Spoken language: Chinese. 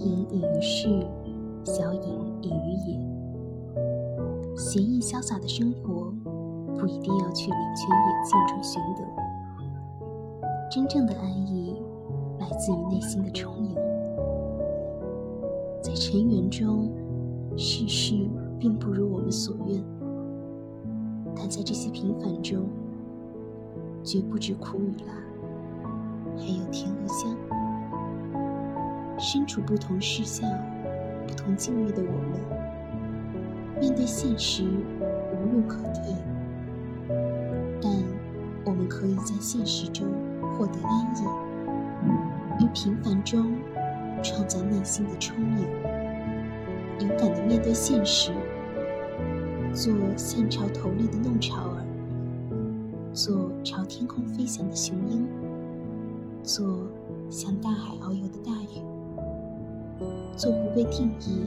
隐隐于市，小隐隐于野。闲逸潇洒的生活，不一定要去林泉野径中寻得。真正的安逸，来自于内心的充盈。在尘缘中，世事并不如我们所愿，但在这些平凡中，绝不止苦与辣，还有甜和香。身处不同视角、不同境遇的我们，面对现实无路可退，但我们可以在现实中获得安逸，于平凡中创造内心的充盈，勇敢地面对现实，做向潮头立的弄潮儿，做朝天空飞翔的雄鹰，做向做不被定义、